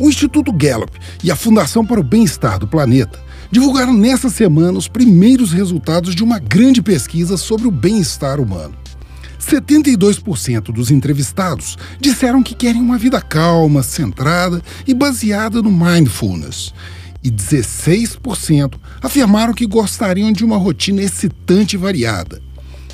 O Instituto Gallup e a Fundação para o Bem-Estar do Planeta divulgaram nesta semana os primeiros resultados de uma grande pesquisa sobre o bem-estar humano. 72% dos entrevistados disseram que querem uma vida calma, centrada e baseada no mindfulness. E 16% afirmaram que gostariam de uma rotina excitante e variada.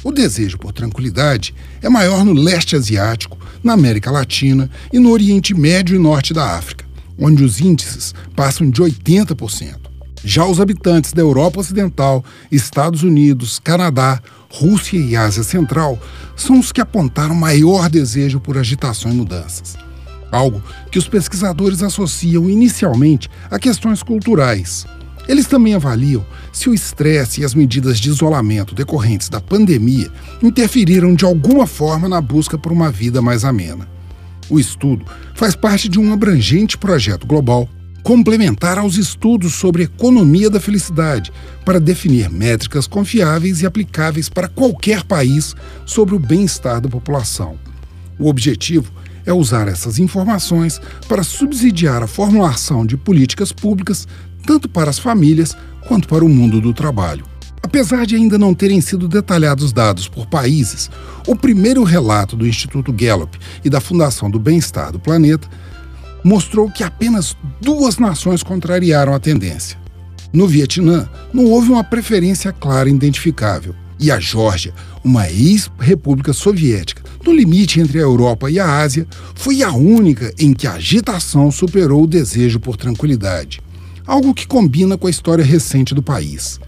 O desejo por tranquilidade é maior no leste asiático, na América Latina e no Oriente Médio e Norte da África, onde os índices passam de 80%. Já os habitantes da Europa Ocidental, Estados Unidos, Canadá, Rússia e Ásia Central são os que apontaram maior desejo por agitação e mudanças. Algo que os pesquisadores associam inicialmente a questões culturais. Eles também avaliam se o estresse e as medidas de isolamento decorrentes da pandemia interferiram de alguma forma na busca por uma vida mais amena. O estudo faz parte de um abrangente projeto global complementar aos estudos sobre economia da felicidade, para definir métricas confiáveis e aplicáveis para qualquer país sobre o bem-estar da população. O objetivo é usar essas informações para subsidiar a formulação de políticas públicas tanto para as famílias quanto para o mundo do trabalho. Apesar de ainda não terem sido detalhados dados por países, o primeiro relato do Instituto Gallup e da Fundação do Bem-Estar do Planeta mostrou que apenas duas nações contrariaram a tendência. No Vietnã, não houve uma preferência clara e identificável. E a Geórgia, uma ex-república soviética, no limite entre a Europa e a Ásia, foi a única em que a agitação superou o desejo por tranquilidade. Algo que combina com a história recente do país.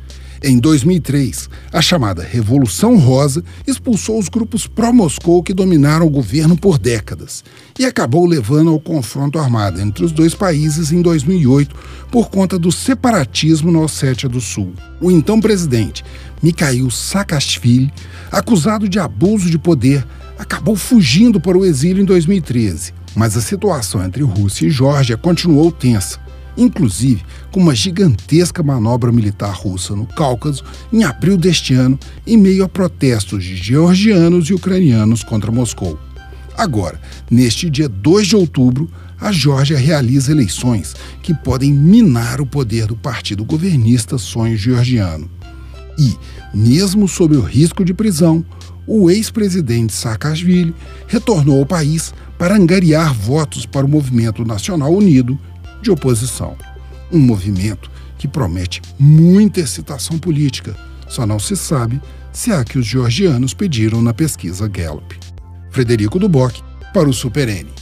Em 2003, a chamada Revolução Rosa expulsou os grupos pró-Moscou que dominaram o governo por décadas e acabou levando ao confronto armado entre os dois países em 2008 por conta do separatismo na Ossétia do Sul. O então presidente, Mikhail Saakashvili, acusado de abuso de poder, acabou fugindo para o exílio em 2013. Mas a situação entre Rússia e Geórgia continuou tensa inclusive com uma gigantesca manobra militar russa no Cáucaso em abril deste ano, em meio a protestos de georgianos e ucranianos contra Moscou. Agora, neste dia 2 de outubro, a Geórgia realiza eleições que podem minar o poder do partido governista Sonho Georgiano. E, mesmo sob o risco de prisão, o ex-presidente Saakashvili retornou ao país para angariar votos para o Movimento Nacional Unido de oposição. Um movimento que promete muita excitação política, só não se sabe se há que os georgianos pediram na pesquisa Gallup. Frederico Duboc, para o Super N.